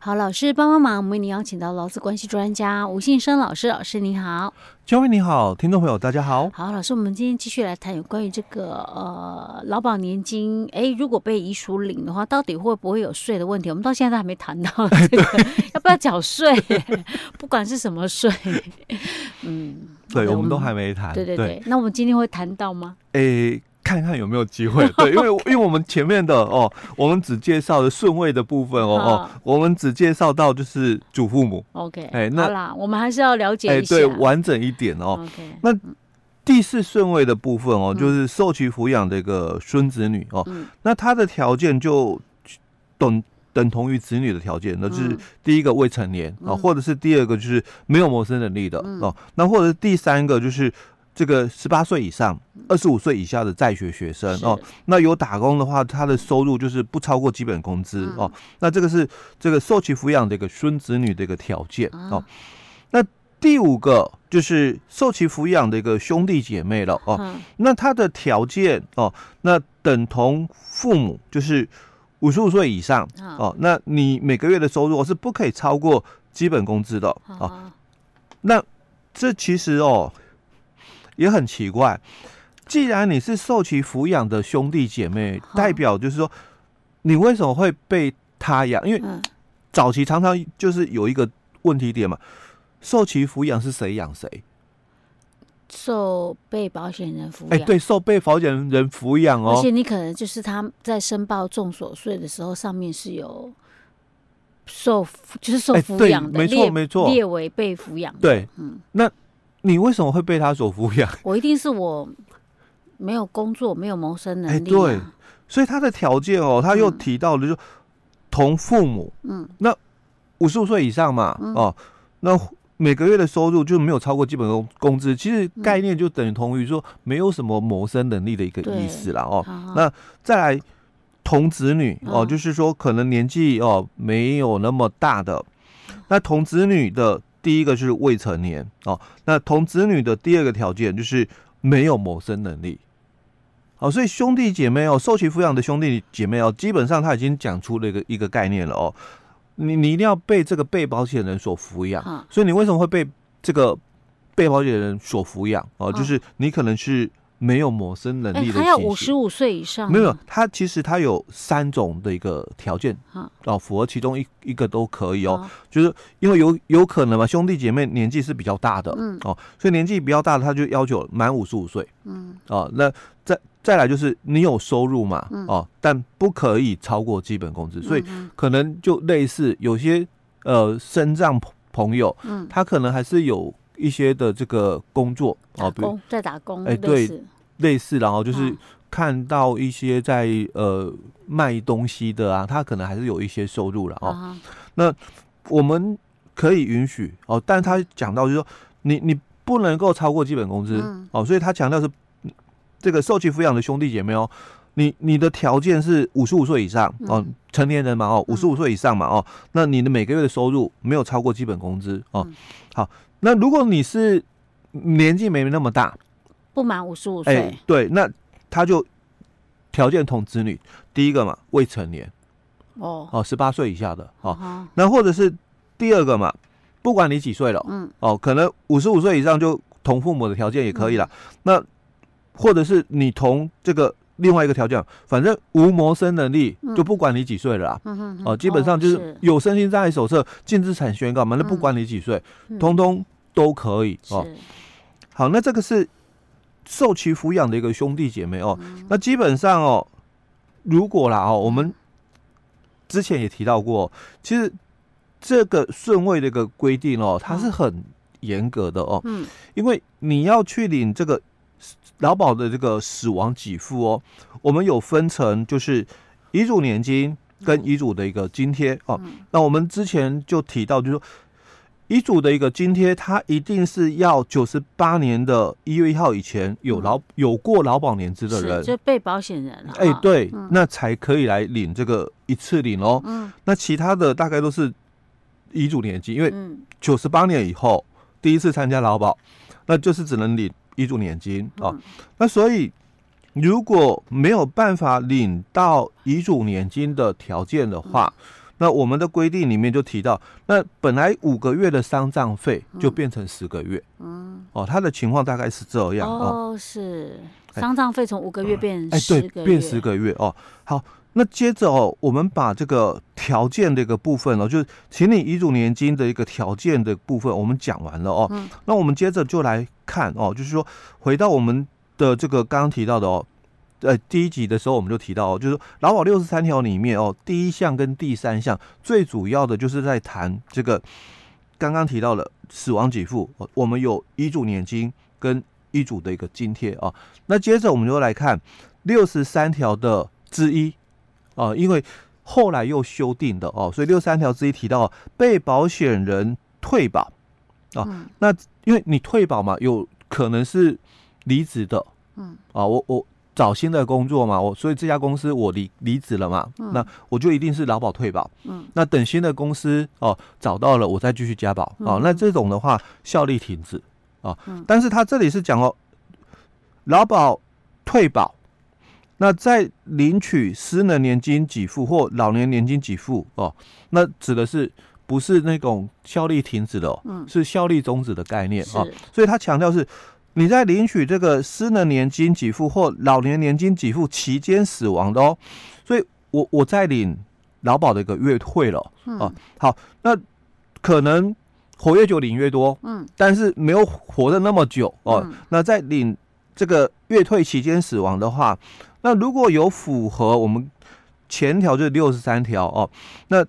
好，老师帮帮忙，我们为您邀请到劳资关系专家吴信生老师，老师您好。嘉惠你好，听众朋友大家好。好，老师，我们今天继续来谈有关于这个呃劳保年金，哎，如果被遗属领的话，到底会不会有税的问题？我们到现在都还没谈到这个，要不要缴税？不管是什么税，嗯，对，我们都还没谈。对对对，对那我们今天会谈到吗？哎。看看有没有机会，对，因为因为我们前面的哦，我们只介绍的顺位的部分哦哦，我们只介绍到就是祖父母，OK，哎，那好啦，我们还是要了解一下，对，完整一点哦。OK，那第四顺位的部分哦，就是受其抚养的一个孙子女哦，那他的条件就等等同于子女的条件，那就是第一个未成年啊，或者是第二个就是没有谋生能力的哦，那或者是第三个就是。这个十八岁以上、二十五岁以下的在学学生哦，那有打工的话，他的收入就是不超过基本工资哦。那这个是这个受其抚养的一个孙子女的一个条件哦。那第五个就是受其抚养的一个兄弟姐妹了哦。那他的条件哦，那等同父母就是五十五岁以上哦。那你每个月的收入是不可以超过基本工资的哦。那这其实哦。也很奇怪，既然你是受其抚养的兄弟姐妹，代表就是说，你为什么会被他养？因为早期常常就是有一个问题点嘛，受其抚养是谁养谁？受被保险人抚养。哎，对，受被保险人抚养哦。而且你可能就是他在申报重所税的时候，上面是有受，就是受抚养的，没错没错，列为被抚养。对，嗯，那。你为什么会被他所抚养？我一定是我没有工作，没有谋生能力、啊。对，所以他的条件哦，他又提到了就同父母，嗯，那五十五岁以上嘛，嗯、哦，那每个月的收入就没有超过基本工工资，其实概念就等同于说没有什么谋生能力的一个意思了哦。好好那再来同子女哦，就是说可能年纪哦没有那么大的，那同子女的。第一个就是未成年哦，那同子女的第二个条件就是没有谋生能力，好，所以兄弟姐妹哦，受其抚养的兄弟姐妹哦，基本上他已经讲出了一个一个概念了哦，你你一定要被这个被保险人所抚养，所以你为什么会被这个被保险人所抚养哦？就是你可能是。没有谋生能力的，他要五十五岁以上。没有，他其实他有三种的一个条件，哦，符合其中一一个都可以哦。就是因为有有可能嘛，兄弟姐妹年纪是比较大的，嗯，哦，所以年纪比较大的他就要求满五十五岁，嗯，哦，那再再来就是你有收入嘛，哦，但不可以超过基本工资，所以可能就类似有些呃身障朋友，嗯，他可能还是有。一些的这个工作啊，比如在打工，哎，对，类似，然后就是看到一些在呃卖东西的啊，他可能还是有一些收入了哦。那我们可以允许哦，但他讲到就是说，你你不能够超过基本工资哦，所以他强调是这个受其抚养的兄弟姐妹哦，你你的条件是五十五岁以上哦，成年人嘛哦，五十五岁以上嘛哦，那你的每个月的收入没有超过基本工资哦，好。那如果你是年纪没那么大，不满五十五岁，哎，对，那他就条件同子女，第一个嘛，未成年，哦。哦，十八岁以下的，哦，哦。那或者是第二个嘛，不管你几岁了，嗯，哦，可能五十五岁以上就同父母的条件也可以了，嗯、那或者是你同这个。另外一个条件，反正无谋生能力，就不管你几岁了啊，哦，基本上就是有身心障碍手册、净资产宣告嘛，那不管你几岁，通通都可以哦。好，那这个是受其抚养的一个兄弟姐妹哦。那基本上哦，如果啦哦，我们之前也提到过，其实这个顺位的一个规定哦，它是很严格的哦。嗯，因为你要去领这个。劳保的这个死亡给付哦，我们有分成，就是遗嘱年金跟遗嘱的一个津贴哦。那我们之前就提到，就是说遗嘱的一个津贴，它一定是要九十八年的一月一号以前有劳有过劳保年资的人，就被保险人了。哎，对，那才可以来领这个一次领哦。嗯，那其他的大概都是遗嘱年金，因为九十八年以后第一次参加劳保，那就是只能领。遗嘱年金哦，那所以如果没有办法领到遗嘱年金的条件的话，那我们的规定里面就提到，那本来五个月的丧葬费就变成十个月。嗯，哦，他的情况大概是这样哦，是。丧葬费从五个月变哎，对，变十个月哦。好，那接着哦，我们把这个条件的一个部分哦，就是请你遗嘱年金的一个条件的部分，我们讲完了哦。嗯，那我们接着就来看哦，就是说回到我们的这个刚刚提到的哦。呃，第一集的时候我们就提到哦，就是劳保六十三条里面哦，第一项跟第三项最主要的就是在谈这个刚刚提到的死亡给付，我们有遗嘱年金跟遗嘱的一个津贴啊。那接着我们就来看六十三条的之一啊，因为后来又修订的哦，所以六十三条之一提到被保险人退保啊，那因为你退保嘛，有可能是离职的，嗯啊，我我。找新的工作嘛，我所以这家公司我离离职了嘛，嗯、那我就一定是劳保退保。嗯，那等新的公司哦找到了，我再继续加保哦。那这种的话效力停止啊。嗯、但是他这里是讲哦，劳保退保，那在领取失能年金给付或老年年金给付哦，那指的是不是那种效力停止的哦？嗯，是效力终止的概念啊。是所以他强调是。你在领取这个失能年金给付或老年年金给付期间死亡的哦，所以我我在领劳保的一个月退了，嗯、啊，好，那可能活越久领越多，嗯，但是没有活的那么久哦，那在领这个月退期间死亡的话，那如果有符合我们前条就是六十三条哦，那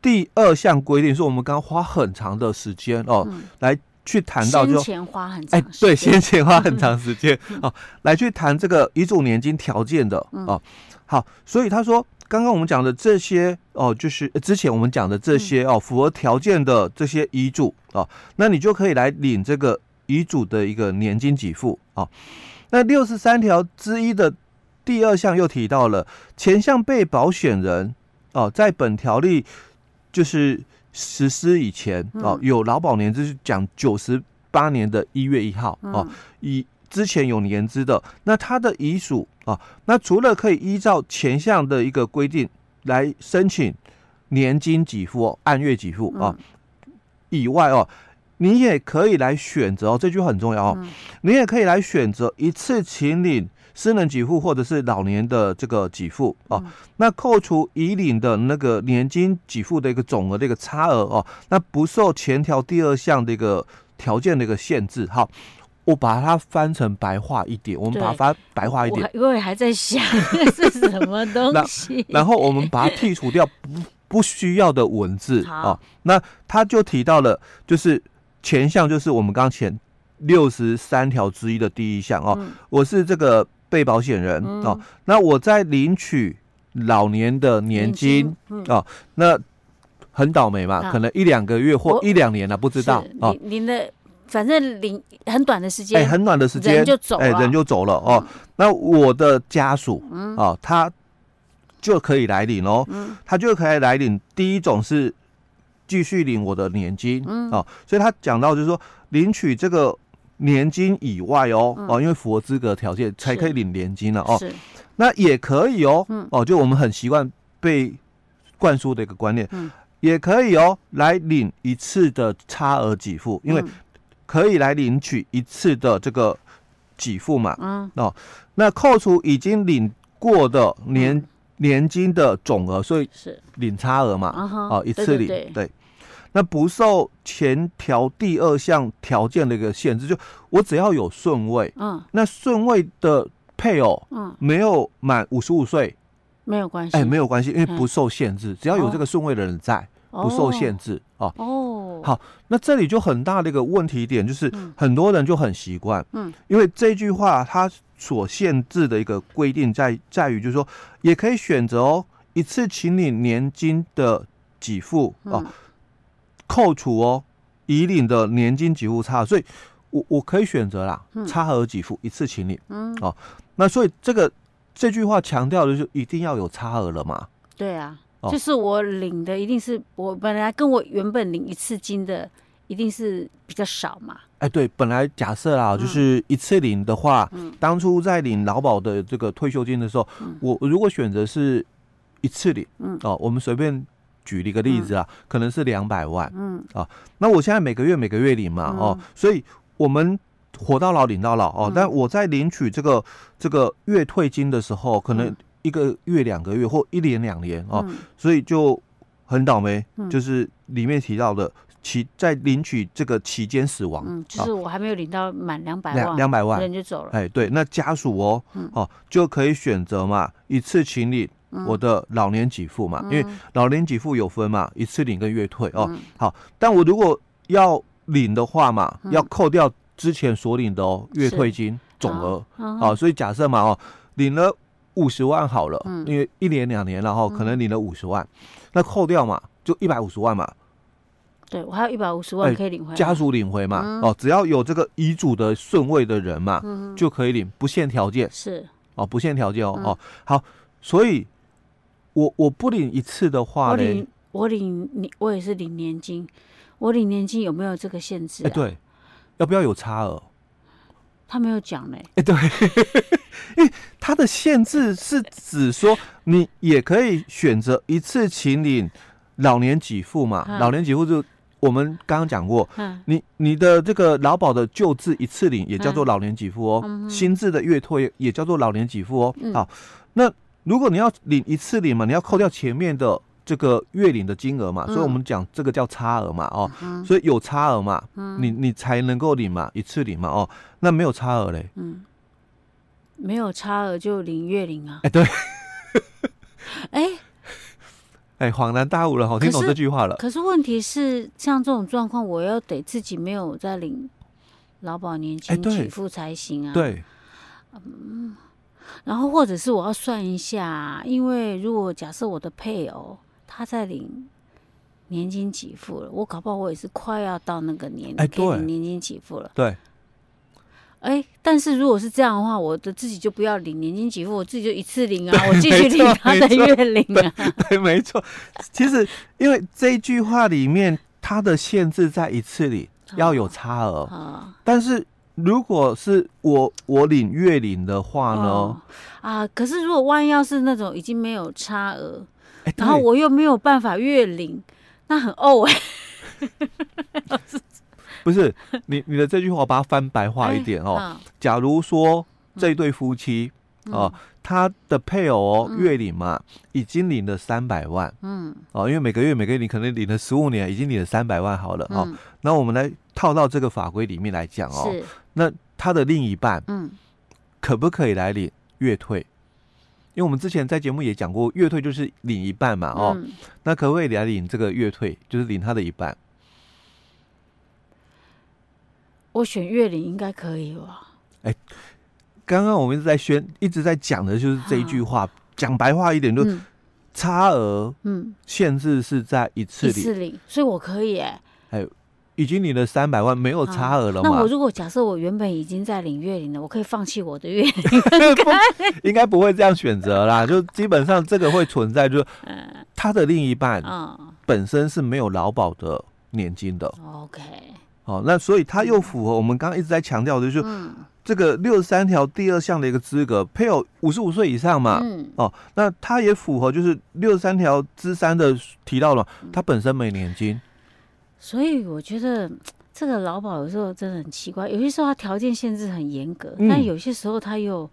第二项规定是我们刚花很长的时间哦、来。去谈到就先前花很长，哎，对，先前花很长时间哦，来去谈这个遗嘱年金条件的哦。好，所以他说，刚刚我们讲的这些哦，就是之前我们讲的这些哦，符合条件的这些遗嘱哦，那你就可以来领这个遗嘱的一个年金给付哦。那六十三条之一的第二项又提到了，前项被保险人哦，在本条例就是。实施以前哦，有劳保年资是讲九十八年的一月一号哦，以之前有年资的，那他的遗属啊，那除了可以依照前项的一个规定来申请年金给付、按月给付啊以外哦，你也可以来选择哦，这句很重要哦，你也可以来选择一次请领。失能给付或者是老年的这个给付哦，嗯、那扣除已领的那个年金给付的一个总额的一个差额哦，那不受前条第二项的一个条件的一个限制。哈，我把它翻成白话一点，我们把它翻白话一点，因为还在想是什么东西。然后我们把它剔除掉不不需要的文字啊那他就提到了，就是前项就是我们刚前六十三条之一的第一项哦，嗯、我是这个。被保险人、嗯、哦，那我在领取老年的年金、嗯、哦，那很倒霉嘛，啊、可能一两个月或一两年了，不知道哦。您的反正领很短的时间，哎，很短的时间人就走了，哎，人就走了哦。嗯、那我的家属，嗯，哦，他就可以来领哦，嗯，他就可以来领。第一种是继续领我的年金，嗯，哦，所以他讲到就是说领取这个。年金以外哦，嗯、哦，因为符合资格条件才可以领年金了哦。是，那也可以哦，嗯、哦，就我们很习惯被灌输的一个观念，嗯、也可以哦，来领一次的差额给付，因为可以来领取一次的这个给付嘛。嗯，哦，那扣除已经领过的年、嗯、年金的总额，所以是。领差额嘛。是哦，一次领。对那不受前条第二项条件的一个限制，就我只要有顺位，嗯，那顺位的配偶，嗯，没有满五十五岁，没有关系，哎，没有关系，因为不受限制，只要有这个顺位的人在，不受限制哦。哦，好，那这里就很大的一个问题点，就是很多人就很习惯，嗯，因为这句话它所限制的一个规定在在于，就是说也可以选择哦，一次请你年金的给付哦。扣除哦，已领的年金给付差额，所以我我可以选择啦，差额给付一次请领，嗯，哦，那所以这个这句话强调的就是一定要有差额了嘛？对啊，哦、就是我领的一定是我本来跟我原本领一次金的一定是比较少嘛？哎，对，本来假设啦，就是一次领的话，嗯，当初在领劳保的这个退休金的时候，嗯、我如果选择是一次领，嗯，哦，我们随便。举了一个例子啊，嗯、可能是两百万，嗯。啊，那我现在每个月每个月领嘛，嗯、哦，所以我们活到老领到老哦，嗯、但我在领取这个这个月退金的时候，可能一个月两个月或一年两年哦，嗯、所以就很倒霉，嗯、就是里面提到的。期在领取这个期间死亡，嗯，就是我还没有领到满两百万，两两百万。人就走了。哎，对，那家属哦，嗯、哦就可以选择嘛，一次请领我的老年给付嘛，嗯、因为老年给付有分嘛，一次领跟月退哦。嗯、好，但我如果要领的话嘛，嗯、要扣掉之前所领的哦月退金总额，好、哦，所以假设嘛哦，领了五十万好了，嗯、因为一年两年然后可能领了五十万，嗯、那扣掉嘛，就一百五十万嘛。对，我还有一百五十万可以领回来，家属领回嘛？嗯、哦，只要有这个遗嘱的顺位的人嘛，嗯、就可以领，不限条件。是哦，不限条件哦。嗯、哦，好，所以我我不领一次的话呢，我领我领你我也是领年金，我领年金有没有这个限制、啊？哎，对，要不要有差额？他没有讲嘞。哎，对，因为他的限制是指说你也可以选择一次请领老年给付嘛，嗯、老年给付就。我们刚刚讲过，嗯、你你的这个劳保的旧制一次领也叫做老年给付哦，嗯、新制的月退也叫做老年给付哦。嗯、好，那如果你要领一次领嘛，你要扣掉前面的这个月领的金额嘛，嗯、所以我们讲这个叫差额嘛，哦，嗯、所以有差额嘛，嗯、你你才能够领嘛，一次领嘛，哦，那没有差额嘞，嗯，没有差额就领月领啊，哎对，哎。哎，恍然大悟了，好听懂这句话了。可是问题是，像这种状况，我要得自己没有在领劳保年金给付才行啊。对，嗯，然后或者是我要算一下，因为如果假设我的配偶他在领年金给付了，我搞不好我也是快要到那个年，哎，对，领年金给付了。对。哎，但是如果是这样的话，我的自己就不要领年金给付，我自己就一次领啊，我继续领他的月领啊。对，对，没错。其实，因为这一句话里面，它的限制在一次里要有差额。但是，如果是我我领月领的话呢？哦、啊，可是如果万一要是那种已经没有差额，然后我又没有办法月领，那很呕哎。不是你你的这句话，我把它翻白话一点哦。假如说这对夫妻哦，他的配偶哦月领嘛，已经领了三百万，嗯，哦，因为每个月每个月你可能领了十五年，已经领了三百万好了哦。那我们来套到这个法规里面来讲哦，那他的另一半，嗯，可不可以来领月退？因为我们之前在节目也讲过，月退就是领一半嘛，哦，那可不可以来领这个月退？就是领他的一半？我选月领应该可以吧？哎，刚刚我们一直在宣，一直在讲的就是这一句话。讲白话一点，就差额，嗯，限制是在一次领，一次领，所以我可以哎。哎，已经领了三百万，没有差额了嘛？那我如果假设我原本已经在领月领了，我可以放弃我的月领？应该不会这样选择啦。就基本上这个会存在，就是他的另一半，本身是没有劳保的年金的。OK。哦，那所以他又符合我们刚刚一直在强调的，就是这个六十三条第二项的一个资格，配偶五十五岁以上嘛。嗯。哦，那他也符合，就是六十三条之三的提到了，他本身没年金。所以我觉得这个劳保有时候真的很奇怪，有些时候他条件限制很严格，嗯、但有些时候他又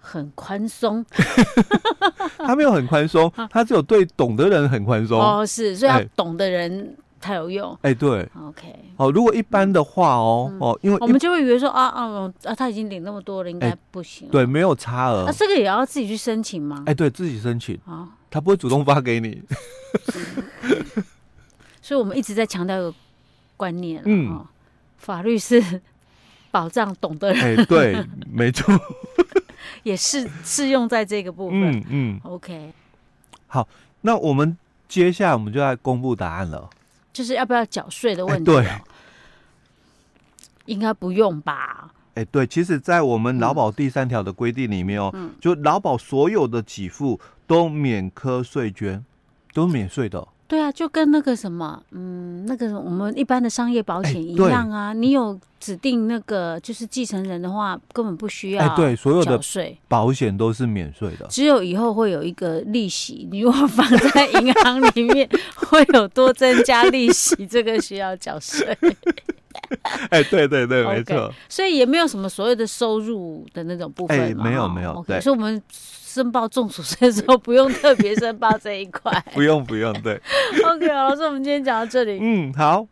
很宽松。他没有很宽松，他只有对懂的人很宽松。哦，是，所以要懂的人。才有用哎，对，OK，哦，如果一般的话哦，哦，因为我们就会以为说啊啊啊，他已经领那么多了，应该不行，对，没有差额，那这个也要自己去申请吗？哎，对自己申请啊，他不会主动发给你，所以我们一直在强调一个观念，嗯，法律是保障懂的人，哎，对，没错，也是适用在这个部分，嗯嗯，OK，好，那我们接下来我们就来公布答案了。就是要不要缴税的问题？对，应该不用吧？哎，对，其实，在我们劳保第三条的规定里面哦，就劳保所有的给付都免课税捐，都免税的对啊，就跟那个什么，嗯，那个我们一般的商业保险一样啊。你有指定那个就是继承人的话，根本不需要。哎，对，所有的税保险都是免税的。只有以后会有一个利息，你如果放在银行里面，会有多增加利息，这个需要缴税。哎，对对对，没错。所以也没有什么所谓的收入的那种部分。哎，没有没有。对，所以我们。申报重所税的时候不用特别申报这一块，不用不用，对。OK，老师，我们今天讲到这里。嗯，好。